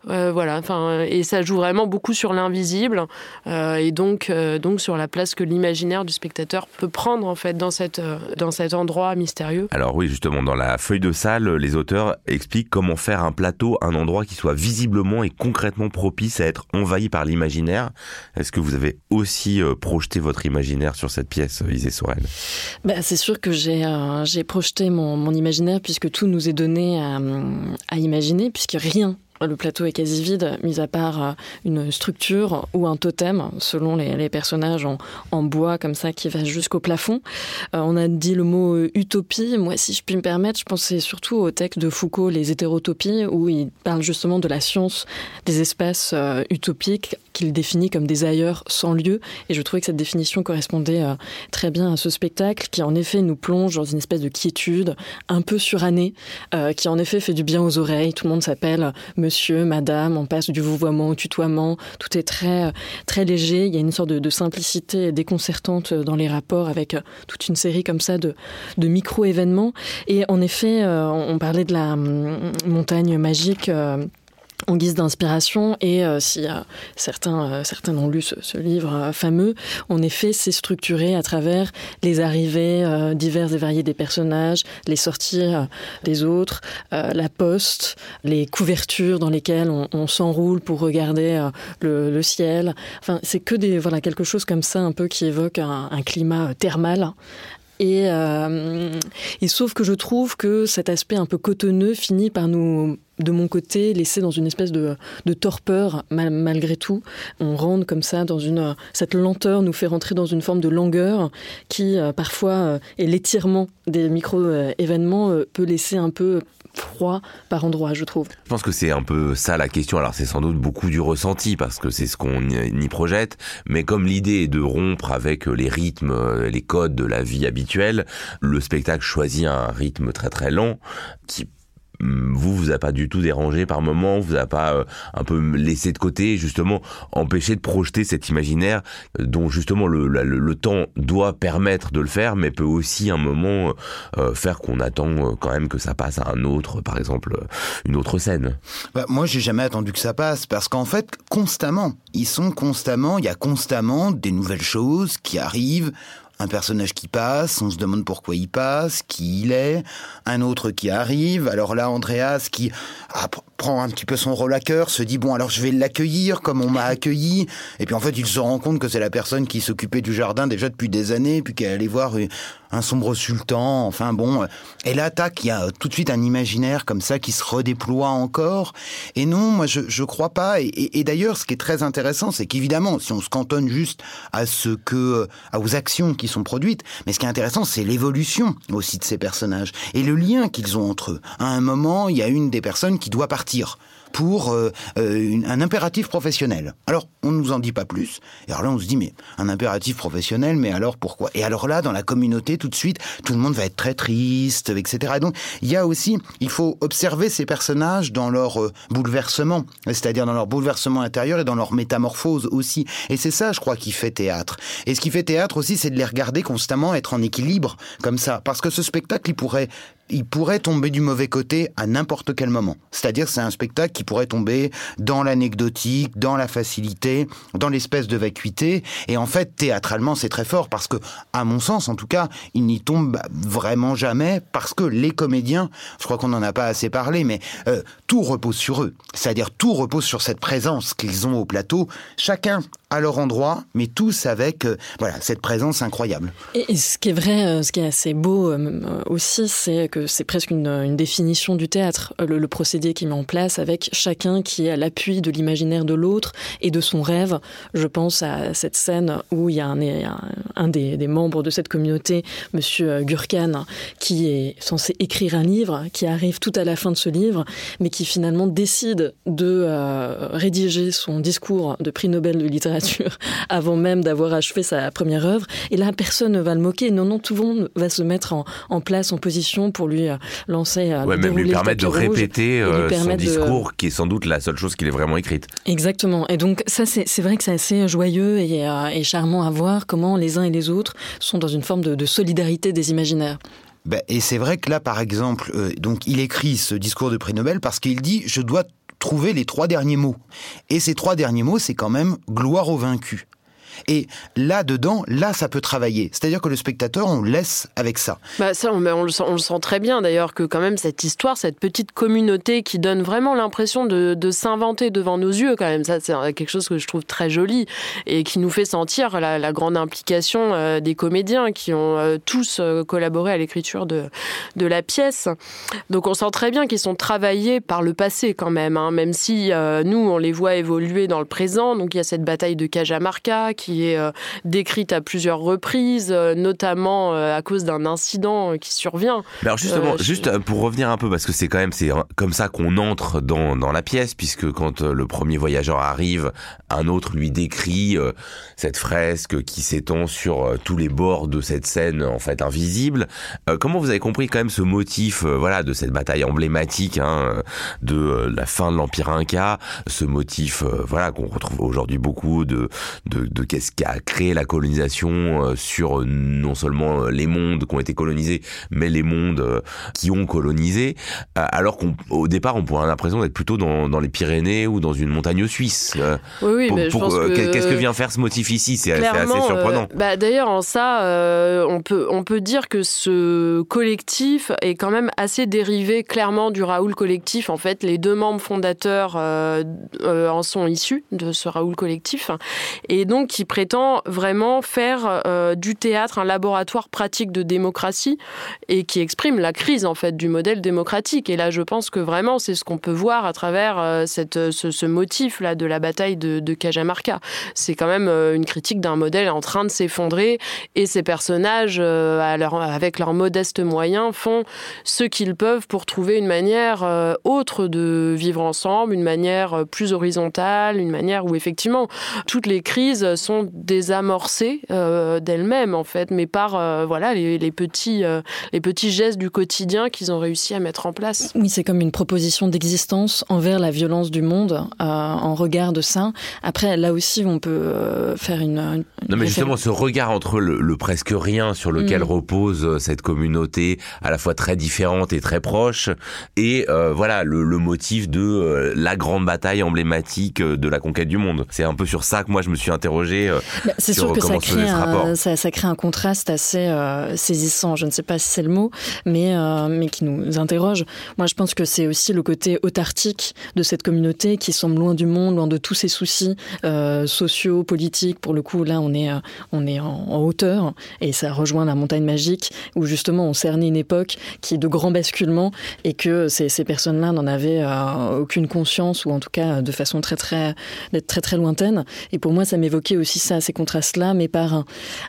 voilà. Enfin, et ça joue vraiment beaucoup sur l'invisible. et donc, euh, donc sur la place que l'imaginaire du spectateur peut prendre en fait dans, cette, euh, dans cet endroit mystérieux. Alors oui, justement, dans la feuille de salle, les auteurs expliquent comment faire un plateau, un endroit qui soit visiblement et concrètement propice à être envahi par l'imaginaire. Est-ce que vous avez aussi euh, projeté votre imaginaire sur cette pièce, Isée Sorel? Bah, C'est sûr que j'ai j'ai projeté mon, mon, imaginaire puisque tout nous est donné à, à imaginer, puisque rien le plateau est quasi vide, mis à part euh, une structure ou un totem, selon les, personnages en, bois comme ça qui va jusqu'au plafond. Euh, on a dit le mot euh, utopie. Moi, si je puis me permettre, je pensais surtout au texte de Foucault, Les hétérotopies, où il parle justement de la science des espaces utopiques qu'il définit comme des ailleurs sans lieu. Et je trouvais que cette définition correspondait très bien à ce spectacle qui, en effet, nous plonge dans une espèce de quiétude un peu surannée, qui, en effet, fait du bien aux oreilles. Tout le monde s'appelle monsieur, madame, on passe du vouvoiement au tutoiement, tout est très, très léger, il y a une sorte de, simplicité déconcertante dans les rapports avec euh, toute une série comme ça de, de micro-événements. Et en effet, euh, on parlait de la hum, montagne magique. En guise d'inspiration et euh, si euh, certains euh, certains ont lu ce, livre fameux en effet c'est structuré à travers les arrivées diverses et variées des personnages les sorties des autres la poste les couvertures dans lesquelles on, s'enroule pour regarder le, ciel. Enfin c'est que des voilà quelque chose comme ça un peu qui évoque un climat thermal et, euh, et sauf que je trouve que cet aspect un peu cotonneux finit par nous, de mon côté, laisser dans une espèce de, torpeur malgré tout. On rentre comme ça dans une cette lenteur nous fait rentrer dans une forme de langueur qui euh, parfois euh, est l'étirement des micro événements peut laisser un peu froid par endroit, je trouve. Je pense que c'est un peu ça la question. Alors c'est sans doute beaucoup du ressenti parce que c'est ce qu'on y projette, mais comme l'idée est de rompre avec les rythmes, les codes de la vie habituelle, le spectacle choisit un rythme très très lent qui vous vous a pas du tout dérangé par moment, vous a pas un peu laissé de côté, justement empêché de projeter cet imaginaire dont justement le, le, temps doit permettre de le faire, mais peut aussi un moment faire qu'on attend quand même que ça passe à un autre, par exemple une autre scène. Bah, moi, j'ai jamais attendu que ça passe parce qu'en fait, constamment, ils sont constamment, il y a constamment des nouvelles choses qui arrivent un personnage qui passe, on se demande pourquoi il passe, qui il est, un autre qui arrive. Alors là, Andreas qui ah, prend un petit peu son rôle à cœur, se dit bon alors je vais l'accueillir comme on m'a accueilli. Et puis en fait, il se rend compte que c'est la personne qui s'occupait du jardin déjà depuis des années, puis qu'elle allait voir un sombre sultan. Enfin bon, et là, tac, il y a tout de suite un imaginaire comme ça qui se redéploie encore. Et non, moi je je crois pas. Et, et d'ailleurs, ce qui est très intéressant, c'est qu'évidemment, si on se cantonne juste à ce que, à aux actions qui sont produites. Mais ce qui est intéressant, c'est l'évolution aussi de ces personnages et le lien qu'ils ont entre eux. À un moment, il y a une des personnes qui doit partir pour euh, euh, un impératif professionnel. Alors, on ne nous en dit pas plus. Et alors là, on se dit, mais un impératif professionnel, mais alors pourquoi? Et alors là, dans la communauté, tout de suite, tout le monde va être très triste, etc. Et donc, il y a aussi, il faut observer ces personnages dans leur euh, bouleversement, c'est-à-dire dans leur bouleversement intérieur et dans leur métamorphose aussi. Et c'est ça, je crois, qui fait théâtre. Et ce qui fait théâtre aussi, c'est de les regarder constamment, être en équilibre, comme ça. Parce que ce spectacle, il pourrait il pourrait tomber du mauvais côté à n'importe quel moment. C'est-à-dire c'est un spectacle qui pourrait tomber dans l'anecdotique, dans la facilité, dans l'espèce de vacuité. Et en fait, théâtralement, c'est très fort parce que, à mon sens, en tout cas, il n'y tombe vraiment jamais parce que les comédiens, je crois qu'on n'en a pas assez parlé, mais euh, tout repose sur eux. C'est-à-dire tout repose sur cette présence qu'ils ont au plateau. Chacun à leur endroit, mais tous avec euh, voilà cette présence incroyable. Et, ce qui est vrai, euh, ce qui est assez beau euh, aussi, c'est que c'est presque une, définition du théâtre, le, procédé qui met en place avec chacun qui est à l'appui de l'imaginaire de l'autre et de son rêve. Je pense à cette scène où il y a un, des, membres de cette communauté, Monsieur Gurkan, qui est censé écrire un livre, qui arrive tout à la fin de ce livre, mais qui finalement décide de rédiger son discours de prix Nobel de littérature avant même d'avoir achevé sa première œuvre. Et là, personne ne va le moquer. Non, non, tout le monde va se mettre en, place, en position pour lui euh, lancer. Euh, ouais, même lui permettre de répéter euh, son discours, qui est sans doute la seule chose qu'il ait vraiment écrite. Exactement. Et donc, ça, c'est vrai que c'est assez joyeux et, charmant à voir comment les uns et les autres sont dans une forme de, solidarité des imaginaires. Ben, et c'est vrai que là, par exemple, donc il écrit ce discours de prix Nobel parce qu'il dit je dois trouver les trois derniers mots. Et ces trois derniers mots, c'est quand même gloire aux vaincus. Et là-dedans, là, ça peut travailler. C'est-à-dire que le spectateur, on laisse avec ça. Bah ça, on, on, le sent, très bien d'ailleurs que quand même cette histoire, cette petite communauté qui donne vraiment l'impression de, s'inventer devant nos yeux, quand même, ça c'est quelque chose que je trouve très joli et qui nous fait sentir la, grande implication euh, des comédiens qui ont euh, tous euh, collaboré à l'écriture de, de la pièce. Donc on sent très bien qu'ils sont travaillés par le passé quand même, hein, même si nous on les voit évoluer dans le présent. Donc il y a cette bataille de Cajamarca qui qui est euh, décrite à plusieurs reprises, euh, notamment euh, à cause d'un incident qui survient. Mais alors justement, juste pour revenir un peu, parce que c'est quand même c'est comme ça qu'on entre dans, dans la pièce, puisque quand le premier voyageur arrive, un autre lui décrit cette fresque qui s'étend sur tous les bords de cette scène en fait invisible. comment vous avez compris quand même ce motif, voilà, de cette bataille emblématique hein, de la fin de l'Empire Inca, ce motif, voilà, qu'on retrouve aujourd'hui beaucoup de, de, de qu'est-ce qui a créé la colonisation euh, sur euh, non seulement euh, les mondes qui ont été colonisés, mais les mondes qui ont colonisé, alors qu'au départ on pourrait avoir l'impression d'être plutôt dans, dans, les Pyrénées ou dans une montagne suisse. Oui, oui, mais que... Qu'est-ce que vient faire ce motif ici C'est assez surprenant. bah, D'ailleurs, en ça, on, peut, on peut dire que ce collectif est quand même assez dérivé clairement du Raoul collectif. En fait, les deux membres fondateurs en sont issus de ce Raoul collectif. Et donc, qui prétend vraiment faire euh, du théâtre un laboratoire pratique de démocratie et qui exprime la crise en fait du modèle démocratique. Et là, je pense que vraiment, c'est ce qu'on peut voir à travers euh, cette, ce, motif là de la bataille de, Cajamarca. C'est quand même euh, une critique d'un modèle en train de s'effondrer et ces personnages, avec leurs modestes moyens, font ce qu'ils peuvent pour trouver une manière autre de vivre ensemble, une manière plus horizontale, une manière où effectivement toutes les crises sont sont désamorcées d'elles-mêmes en fait, mais par voilà les, les petits les petits gestes du quotidien qu'ils ont réussi à mettre en place. Oui, c'est comme une proposition d'existence envers la violence du monde en regard de ça. Après, là aussi, on peut faire une, non, mais justement, ce regard entre le, presque rien sur lequel mm. repose cette communauté, à la fois très différente et très proche, et voilà le, le motif de la grande bataille emblématique de la conquête du monde. C'est un peu sur ça que moi je me suis interrogé. Euh, bah, c'est sûr que ça crée, un, ça, crée un contraste assez euh, saisissant. Je ne sais pas si c'est le mot, mais euh, mais qui nous interroge. Moi, je pense que c'est aussi le côté autartique de cette communauté qui semble loin du monde, loin de tous ses soucis sociaux, politiques. Pour le coup, là, on est on est en, hauteur et ça rejoint la montagne magique où justement on cernait une époque qui est de grands basculements et que ces, ces personnes-là n'en avaient aucune conscience ou en tout cas de façon très très très très lointaine. Et pour moi, ça m'évoquait aussi ça, ces contrastes-là, mais par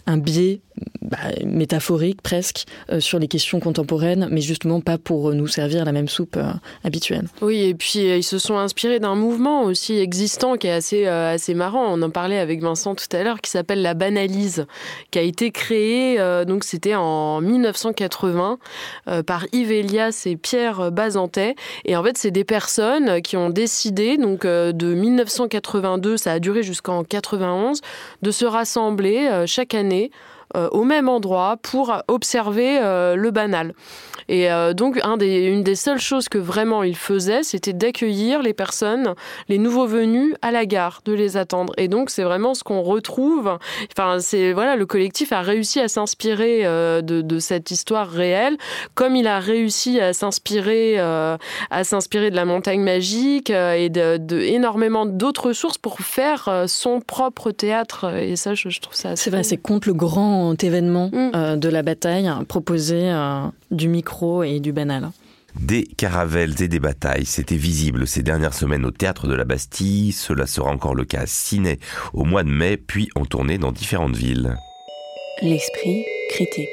un biais bah, métaphorique presque euh, sur les questions contemporaines, mais justement pas pour nous servir la même soupe euh, habituelle. Oui, et puis euh, ils se sont inspirés d'un mouvement aussi existant qui est assez, assez marrant. On en parlait avec Vincent tout à l'heure, qui s'appelle la banalise, qui a été créée, donc c'était en 1980 par Yves Elias et Pierre Bazantet. Et en fait, c'est des personnes qui ont décidé, donc de 1982, ça a duré jusqu'en 91, de se rassembler chaque année euh, au même endroit pour observer euh, le banal. Et euh, donc, un des, une des seules choses que vraiment il faisait, c'était d'accueillir les personnes, les nouveaux venus à la gare, de les attendre. Et donc, c'est vraiment ce qu'on retrouve. Enfin, c'est voilà, le collectif a réussi à s'inspirer de, de, cette histoire réelle, comme il a réussi à s'inspirer, à s'inspirer de la montagne magique et de, de énormément d'autres sources pour faire son propre théâtre. Et ça, je, je trouve ça. C'est vrai, c'est contre le grand événement mm. euh, de la bataille proposé euh, du micro et du banal. Des caravelles et des batailles, c'était visible ces dernières semaines au théâtre de la Bastille. Cela sera encore le cas à Ciné au mois de mai, puis en tournée dans différentes villes. L'esprit critique.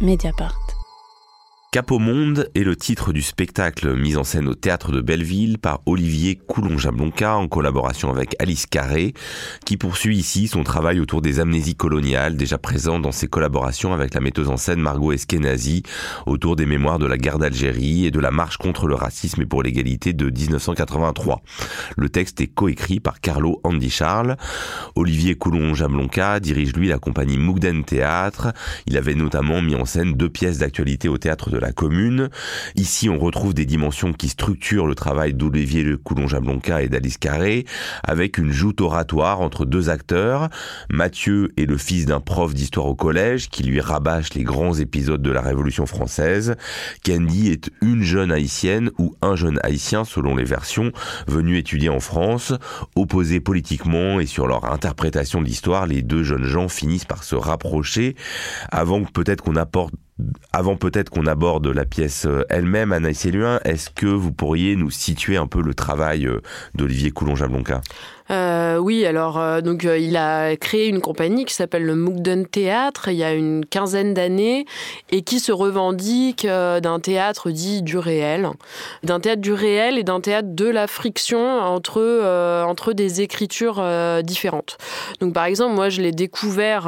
Mediapart. Cap au monde est le titre du spectacle mis en scène au théâtre de Belleville par Olivier Coulon-Jablonka en collaboration avec Alice Carré, qui poursuit ici son travail autour des amnésies coloniales déjà présentes dans ses collaborations avec la metteuse en scène Margot Eskenazi autour des mémoires de la guerre d'Algérie et de la marche contre le racisme et pour l'égalité de 1983. Le texte est coécrit par Carlo Andy Charles. Olivier Coulon-Jablonka dirige lui la compagnie Mougden Théâtre. Il avait notamment mis en scène deux pièces d'actualité au théâtre de la commune. Ici, on retrouve des dimensions qui structurent le travail d'Olivier Le Coulon-Jablonka et d'Alice Carré, avec une joute oratoire entre deux acteurs. Mathieu est le fils d'un prof d'histoire au collège qui lui rabâche les grands épisodes de la Révolution française. Candy est une jeune haïtienne ou un jeune haïtien selon les versions, venu étudier en France. Opposés politiquement et sur leur interprétation de l'histoire, les deux jeunes gens finissent par se rapprocher avant peut-être qu'on apporte avant peut-être qu'on aborde la pièce euh, elle-même, Anaïs Eluin, est-ce que vous pourriez nous situer un peu le travail euh, d'Olivier Coulon-Jablonka? Euh, oui, alors euh, donc euh, il a créé une compagnie qui s'appelle le Moogden Théâtre il y a une quinzaine d'années et qui se revendique d'un théâtre dit du réel, d'un théâtre du réel et d'un théâtre de la friction entre entre des écritures différentes. Donc par exemple, moi je l'ai découvert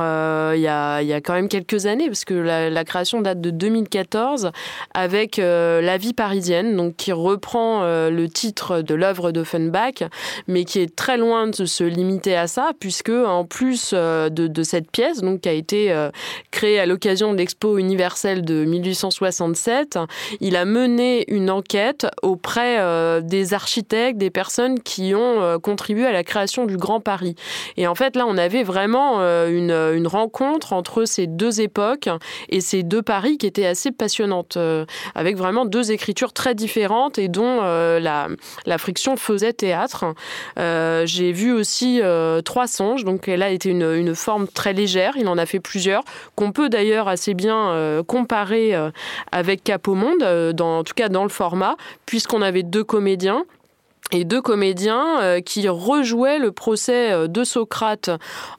il y a il y a quand même quelques années parce que la, la création date de 2014 avec La vie parisienne, donc qui reprend le titre de l'œuvre d'Offenbach, mais qui est très loin de se limiter à ça, puisque en plus euh, de, cette pièce, donc qui a été euh, créée à l'occasion de l'Expo universelle de 1867, il a mené une enquête auprès euh, des architectes, des personnes qui ont contribué à la création du Grand Paris. Et en fait, là, on avait vraiment une, rencontre entre ces deux époques et ces deux Paris qui étaient assez passionnantes, avec vraiment deux écritures très différentes et dont la, friction faisait théâtre. J'ai j'ai vu aussi euh, trois songes, donc elle a été une, une, forme très légère, il en a fait plusieurs, qu'on peut d'ailleurs assez bien euh, comparer euh, avec Cap au Monde, dans, en tout cas dans le format, puisqu'on avait deux comédiens et deux comédiens qui rejouaient le procès de Socrate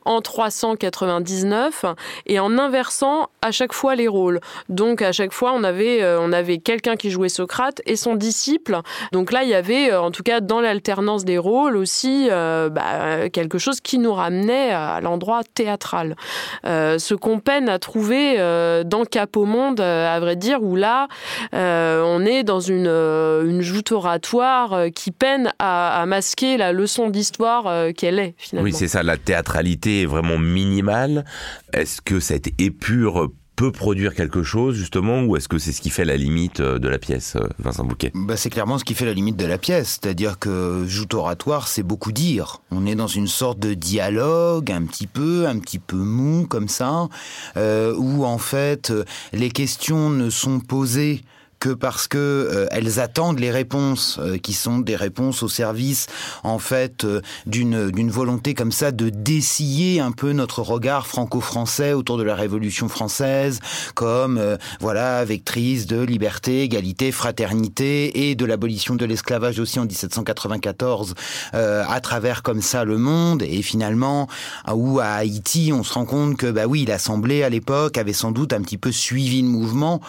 en 399 et en inversant à chaque fois les rôles. Donc à chaque fois on avait on avait quelqu'un qui jouait Socrate et son disciple. Donc là il y avait en tout cas dans l'alternance des rôles aussi bah, quelque chose qui nous ramenait à l'endroit théâtral. ce qu'on peine à trouver dans Cap au monde, à vrai dire, où là on est dans une, une joute oratoire qui peine à, masquer la leçon d'histoire euh, qu'elle est finalement. Oui, c'est ça, la théâtralité est vraiment minimale. Est-ce que cette épure peut produire quelque chose justement ou est-ce que c'est ce qui fait la limite euh, de la pièce, euh, Vincent Bouquet? Bah, C'est clairement ce qui fait la limite de la pièce, c'est-à-dire que joute oratoire, c'est beaucoup dire. On est dans une sorte de dialogue un petit peu, un petit peu mou comme ça, où en fait les questions ne sont posées que parce que euh, elles attendent les réponses euh, qui sont des réponses au service en fait euh, d'une d'une volonté comme ça de dessiller un peu notre regard franco-français autour de la Révolution française comme voilà vectrice de liberté, égalité, fraternité et de l'abolition de l'esclavage aussi en 1794 à travers comme ça le monde. Et finalement où à Haïti on se rend compte que bah oui l'Assemblée à l'époque avait sans doute un petit peu suivi le mouvement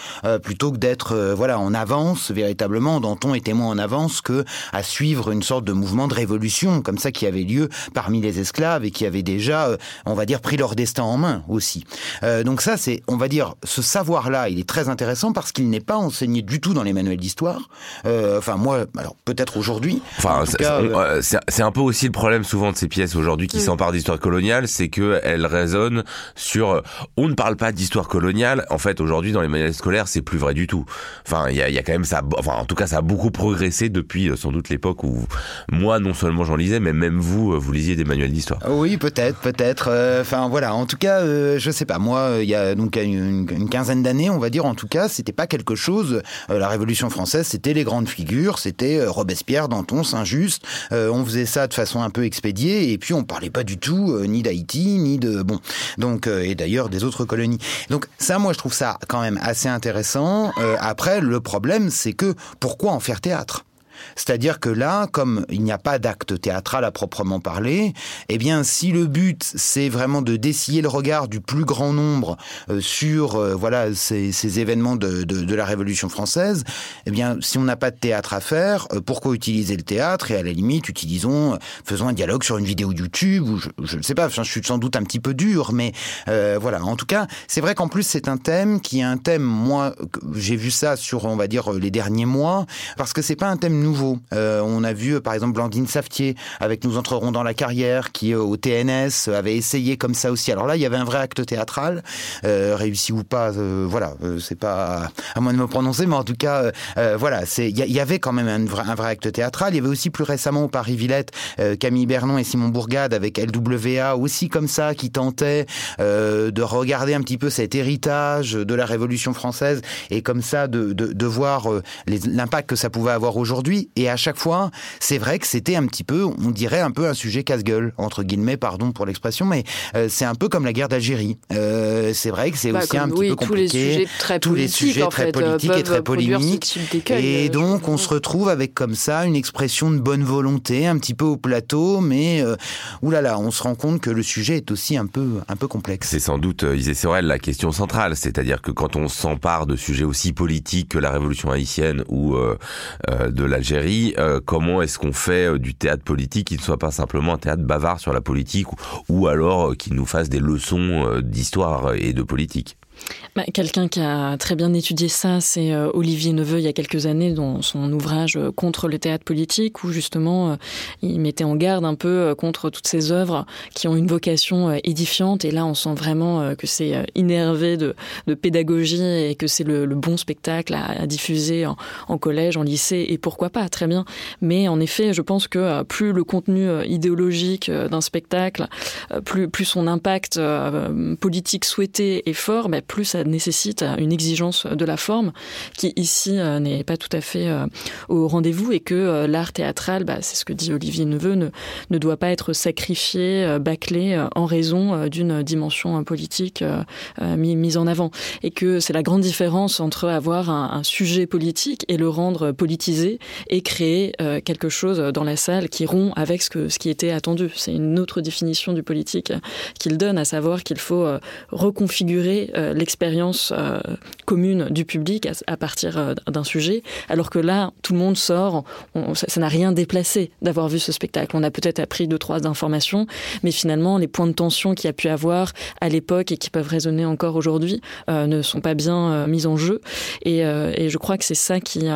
plutôt que d'être voilà, en avance véritablement. Danton était moins en avance que à suivre une sorte de mouvement de révolution comme ça qui avait lieu parmi les esclaves et qui avait déjà, euh, on va dire, pris leur destin en main aussi. Euh, donc ça, c'est, on va dire, ce savoir-là, il est très intéressant parce qu'il n'est pas enseigné du tout dans les manuels d'histoire. Euh, enfin, moi, alors peut-être aujourd'hui. Enfin, c'est un peu aussi le problème souvent de ces pièces aujourd'hui qui s'emparent d'histoire coloniale, c'est que elles résonnent sur. On ne parle pas d'histoire coloniale. En fait, aujourd'hui, dans les manuels scolaires, c'est plus vrai du tout. Enfin, il y a, quand même ça. Enfin, en tout cas, ça a beaucoup progressé depuis euh, sans doute l'époque où moi, non seulement j'en lisais, mais même vous, euh, vous lisiez des manuels d'histoire. Oui, peut-être, peut-être. Euh, enfin, voilà. En tout cas, je sais pas. Moi, il y a donc une, une quinzaine d'années, on va dire. En tout cas, c'était pas quelque chose. la Révolution française, c'était les grandes figures. C'était Robespierre, Danton, Saint-Just. on faisait ça de façon un peu expédiée, et puis on parlait pas du tout ni d'Haïti, ni de bon. Donc, et d'ailleurs des autres colonies. Donc ça, moi, je trouve ça quand même assez intéressant. après, le problème, c'est que pourquoi en faire théâtre? C'est-à-dire que là, comme il n'y a pas d'acte théâtral à proprement parler, eh bien, si le but c'est vraiment de dessiller le regard du plus grand nombre euh, sur euh, voilà ces, ces événements de, de, de, la Révolution française, eh bien, si on n'a pas de théâtre à faire, euh, pourquoi utiliser le théâtre Et à la limite, utilisons, faisons un dialogue sur une vidéo YouTube ou je ne sais pas. Je suis sans doute un petit peu dur, mais voilà. En tout cas, c'est vrai qu'en plus c'est un thème qui est un thème. Moi, j'ai vu ça sur, on va dire, les derniers mois, parce que c'est pas un thème nouveau euh, on a vu par exemple Blandine Saftier avec Nous entrerons dans la carrière qui euh, au TNS avait essayé comme ça aussi. Alors là, il y avait un vrai acte théâtral, euh, réussi ou pas, voilà, c'est pas à moi de me prononcer, mais en tout cas, voilà, c'est il y, avait quand même un vrai, un vrai, acte théâtral. Il y avait aussi plus récemment au Paris Villette Camille Bernon et Simon Bourgade avec LWA aussi comme ça qui tentaient de regarder un petit peu cet héritage de la Révolution française et comme ça de, de, de voir l'impact que ça pouvait avoir aujourd'hui. Et à chaque fois, c'est vrai que c'était un petit peu, on dirait un peu un sujet casse-gueule, entre guillemets, pardon pour l'expression, mais euh, c'est un peu comme la guerre d'Algérie. Euh, c'est vrai que c'est bah, aussi un petit peu compliqué. Tous les sujets très tous les sujets très politiques et très polémiques. Et donc, on se retrouve avec comme ça une expression de bonne volonté, un petit peu au plateau, mais euh, oulala, on se rend compte que le sujet est aussi un peu, un peu complexe. C'est sans doute, Isée Sorel, la question centrale. C'est-à-dire que quand on s'empare de sujets aussi politiques que la révolution haïtienne ou de l'Algérie, euh, comment est-ce qu'on fait euh, du théâtre politique qui ne soit pas simplement un théâtre bavard sur la politique ou, alors euh, qui nous fasse des leçons d'histoire et de politique bah, quelqu'un qui a très bien étudié ça, c'est euh, Olivier Neveu, il y a quelques années, dans son ouvrage euh, Contre le théâtre politique, où justement euh, il mettait en garde un peu contre toutes ces œuvres qui ont une vocation édifiante. Et là, on sent vraiment que c'est innervé de, pédagogie et que c'est le, bon spectacle à, diffuser en, collège, en lycée, et pourquoi pas, très bien. Mais en effet, je pense que plus le contenu idéologique d'un spectacle, plus, son impact politique souhaité est fort, bah, ça nécessite une exigence de la forme qui ici n'est pas tout à fait au rendez-vous et que l'art théâtral, bah, c'est ce que dit Olivier Neveu, ne, doit pas être sacrifié, bâclé en raison d'une dimension politique mise en avant. Et que c'est la grande différence entre avoir un, sujet politique et le rendre politisé et créer quelque chose dans la salle qui rompt avec ce, ce qui était attendu. C'est une autre définition du politique qu'il donne, à savoir qu'il faut euh, reconfigurer euh, l'expérience euh, commune du public à, partir d'un sujet, alors que là, tout le monde sort, ça n'a rien déplacé d'avoir vu ce spectacle. On a peut-être appris deux, trois informations, mais finalement, les points de tension qu'il y a pu avoir à l'époque et qui peuvent résonner encore aujourd'hui ne sont pas bien mis en jeu. Et, et je crois que c'est ça qui,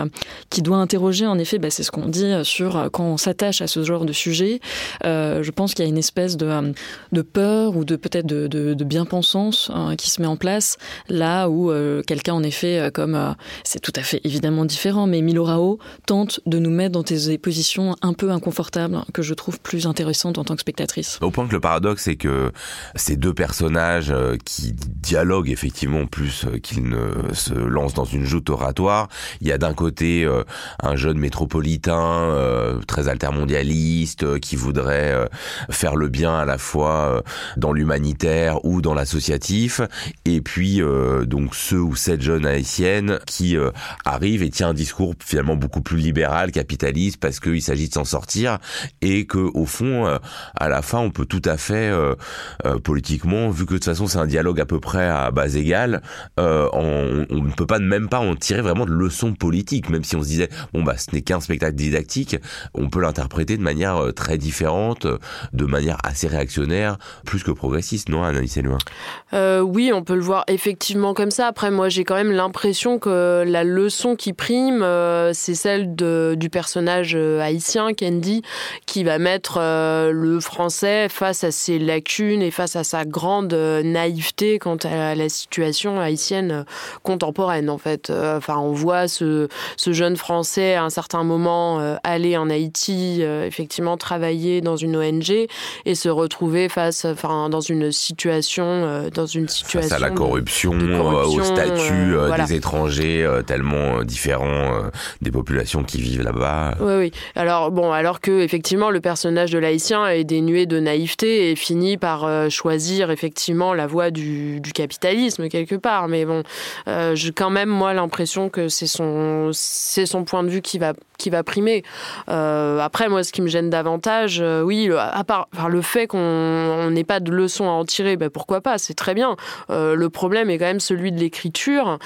qui doit interroger, en effet, bah, c'est ce qu'on dit sur quand on s'attache à ce genre de sujet, euh, je pense qu'il y a une espèce de, euh, de peur ou de peut-être de, de, de bien-pensance hein, qui se met en place là où euh, quelqu'un en effet comme c'est tout à fait évidemment différent, mais Milo Rao tente de nous mettre dans des positions un peu inconfortables que je trouve plus intéressantes en tant que spectatrice. Au point que le paradoxe c'est que ces deux personnages qui dialoguent effectivement plus qu'ils ne se lancent dans une joute oratoire, il y a d'un côté un jeune métropolitain très altermondialiste, euh, qui voudrait euh, faire le bien à la fois euh, dans l'humanitaire ou dans l'associatif, et puis donc ceux ou cette jeune haïtienne qui arrive et tient un discours finalement beaucoup plus libéral, capitaliste, parce qu'il s'agit de s'en sortir, et que au fond, à la fin, on peut tout à fait politiquement, vu que de toute façon c'est un dialogue à peu près à base égale, on, on ne peut pas même pas en tirer vraiment de leçons politiques, même si on se disait bon bah ce n'est qu'un spectacle didactique, on peut l'interpréter de manière euh, très différente, euh, de manière assez réactionnaire, plus que progressiste, non, Anaïs Elouin euh, Oui, on peut le voir effectivement comme ça. Après, moi, j'ai quand même l'impression que la leçon qui prime, euh, c'est celle du personnage haïtien, Candy, qui va mettre le français face à ses lacunes et face à sa grande naïveté quant à la situation haïtienne contemporaine, en fait. Enfin, on voit ce, ce jeune français à un certain moment aller en Haïti, euh, effectivement travailler dans une ONG et se retrouver face, enfin, dans une situation, euh, dans une situation face à la corruption, euh, au statut des étrangers tellement différents des populations qui vivent là-bas. Oui, oui. Alors bon, alors que effectivement le personnage de l'haïtien est dénué de naïveté et finit par choisir effectivement la voie du, du capitalisme quelque part. Mais bon, j'ai quand même moi l'impression que c'est son, c'est son point de vue qui va qui va primer. Euh, après, moi, ce qui me gêne davantage, euh, oui, à part le fait qu'on n'ait pas de leçons à en tirer, ben, pourquoi pas, c'est très bien. Euh, le problème est quand même celui de l'écriture,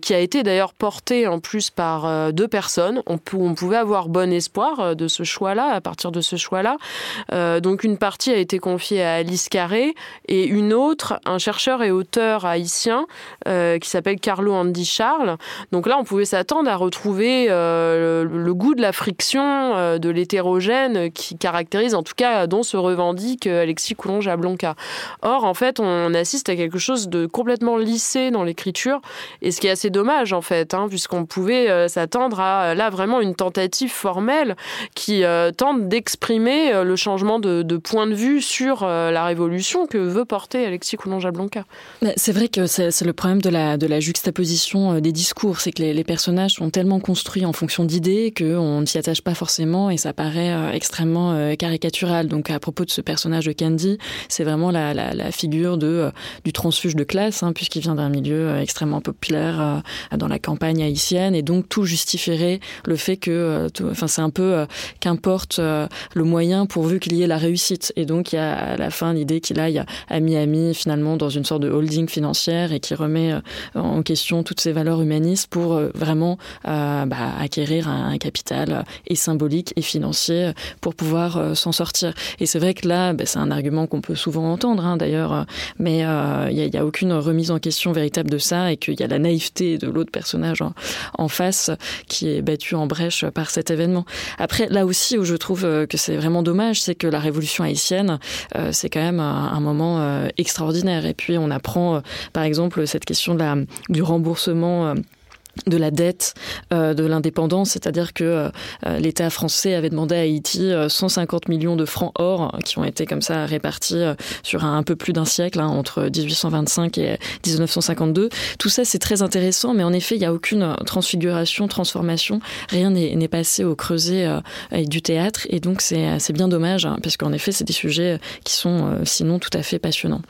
qui a été d'ailleurs porté en plus par deux personnes. On, pouvait avoir bon espoir de ce choix-là, à partir de ce choix-là. donc une partie a été confiée à Alice Carré et une autre, un chercheur et auteur haïtien qui s'appelle Carlo Andy Charles. Donc là, on pouvait s'attendre à retrouver goût de la friction, euh, de l'hétérogène qui caractérise, en tout cas, dont se revendique euh, Alexis Coulonge à Blanca. Or, en fait, on assiste à quelque chose de complètement lissé dans l'écriture, et ce qui est assez dommage, en fait, hein, puisqu'on pouvait euh, s'attendre à, là, vraiment une tentative formelle qui tente d'exprimer le changement de, point de vue sur la révolution que veut porter Alexis Coulonge à Blanca. C'est vrai que c'est le problème de la, juxtaposition des discours, c'est que les personnages sont tellement construits en fonction d'idées qu'on ne s'y attache pas forcément et ça paraît euh, extrêmement euh, caricatural. Donc à propos de ce personnage de Candy, c'est vraiment la, figure de euh, du transfuge de classe, hein, puisqu'il vient d'un milieu extrêmement populaire dans la campagne haïtienne, et donc tout justifierait le fait que, enfin c'est un peu qu'importe le moyen pourvu qu'il y ait la réussite. Et donc il y a à la fin l'idée qu'il aille à Miami finalement dans une sorte de holding financière et qui remet en question toutes ces valeurs humanistes pour vraiment bah, acquérir un, capital euh, et symbolique et financier pour pouvoir euh, s'en sortir. Et c'est vrai que là, bah, c'est un argument qu'on peut souvent entendre hein, d'ailleurs, euh, mais il euh, n'y a, a, aucune remise en question véritable de ça et qu'il y a la naïveté de l'autre personnage en, face qui est battu en brèche par cet événement. Après, là aussi où je trouve que c'est vraiment dommage, c'est que la révolution haïtienne, euh, c'est quand même un, moment euh, extraordinaire. Et puis on apprend, par exemple, cette question de du remboursement de la dette euh, de l'indépendance, c'est-à-dire que euh, l'État français avait demandé à Haïti 150 millions de francs or qui ont été comme ça répartis sur un, peu plus d'un siècle, hein, entre 1825 et 1952. Tout ça, c'est très intéressant, mais en effet, il n'y a aucune transfiguration, transformation, rien n'est passé au creuset du théâtre, et donc c'est bien dommage, hein, parce qu'en effet, c'est des sujets qui sont sinon tout à fait passionnants.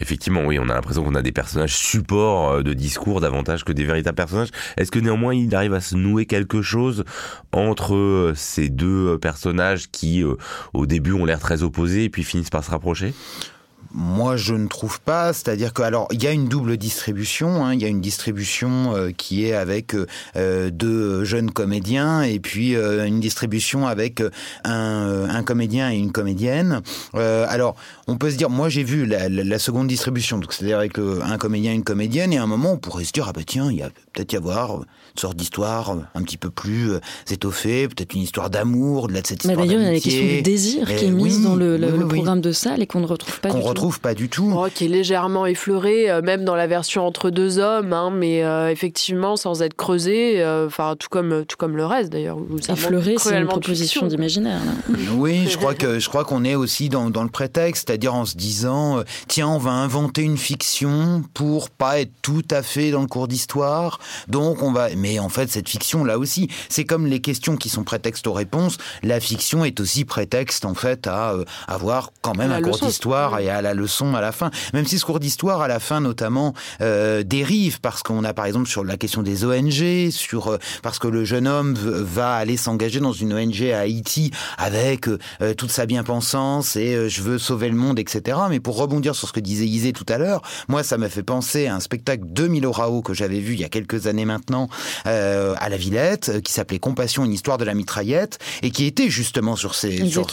Effectivement, oui, on a l'impression qu'on a des personnages supports euh, de discours davantage que des véritables personnages. Est-ce que néanmoins il arrive à se nouer quelque chose entre euh, ces deux euh, personnages qui, au début, ont l'air très opposés et puis finissent par se rapprocher? Moi, je ne trouve pas. C'est-à-dire que, alors, il y a une double distribution. Hein. Il y a une distribution euh, qui est avec euh, deux jeunes comédiens et puis euh, une distribution avec un, un, comédien et une comédienne. alors, on peut se dire, moi, j'ai vu la, la, seconde distribution, donc c'est-à-dire avec un comédien et une comédienne, et à un moment, on pourrait se dire, ah bah tiens, il y a peut-être y avoir une sorte d'histoire un petit peu plus étoffée, peut-être une histoire d'amour, de cette histoire Mais d'ailleurs, il y a la question du désir qui est mise dans le, le, programme de salle et qu'on ne retrouve pas du tout pas du tout. Oh, qui est légèrement effleuré, euh, même dans la version entre deux hommes, hein, mais euh, effectivement sans être creusé, euh, enfin tout comme tout comme le reste d'ailleurs. Effleuré, c'est une proposition d'imaginaire. Oui, je crois que je crois qu'on est aussi dans, dans le prétexte, c'est-à-dire en se disant tiens, on va inventer une fiction pour pas être tout à fait dans le cours d'histoire, donc on va. Mais en fait, cette fiction là aussi, c'est comme les questions qui sont prétexte aux réponses. La fiction est aussi prétexte en fait à avoir quand même un cours d'histoire et à la leçon à la fin. Même si ce cours d'histoire à la fin notamment euh, dérive parce qu'on a par exemple sur la question des ONG, sur euh, parce que le jeune homme va aller s'engager dans une ONG à Haïti avec euh, toute sa bien-pensance et je veux sauver le monde, etc. Mais pour rebondir sur ce que disait Isée tout à l'heure, moi ça m'a fait penser à un spectacle de Milo Rao que j'avais vu il y a quelques années maintenant à la Villette qui s'appelait Compassion, une histoire de la mitraillette et qui était justement sur ces sur,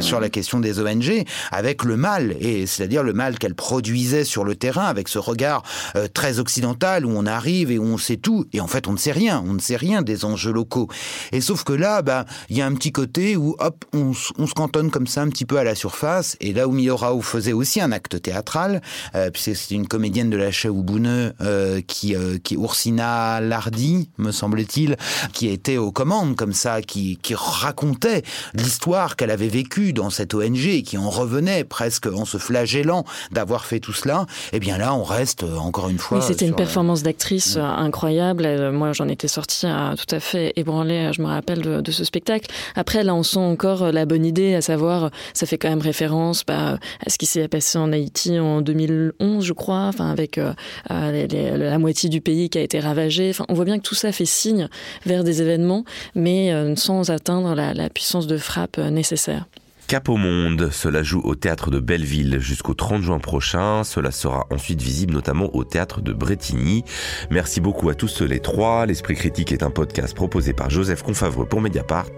sur, la question des ONG avec le mal et c'est-à-dire le mal qu'elle produisait sur le terrain avec ce regard euh, très occidental où on arrive et où on sait tout. Et en fait on ne sait rien, on ne sait rien des enjeux locaux. Et sauf que là, bah il y a un petit côté où hop, on, se cantonne comme ça un petit peu à la surface. Et là où Miorao faisait aussi un acte théâtral, euh, puisque c'est une comédienne de la Chaoubouneux euh, qui euh, qui Ursina Lardy, me semble-t-il, qui était aux commandes comme ça, qui qui racontait l'histoire qu'elle avait vécue dans cette ONG et qui en revenait presque en se flagelant gênant d'avoir fait tout cela, eh bien là, on reste euh, encore une fois. c'était une performance d'actrice mm. euh, incroyable. Moi, j'en étais sortie tout à fait ébranlée, je me rappelle, de, ce spectacle. Après, là, on sent encore la bonne idée, à savoir, ça fait quand même référence bah, à ce qui s'est passé en Haïti en 2011, je crois, enfin, avec euh, la moitié du pays qui a été ravagé. Enfin, on voit bien que tout ça fait signe vers des événements, mais sans atteindre la puissance de frappe nécessaire. Cap au monde, cela joue au théâtre de Belleville jusqu'au 30 juin prochain. Cela sera ensuite visible notamment au théâtre de Bretigny. Merci beaucoup à tous les trois. L'Esprit critique est un podcast proposé par Joseph Confavreux pour Mediapart,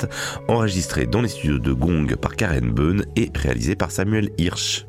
enregistré dans les studios de Gong par Karen Beun et réalisé par Samuel Hirsch.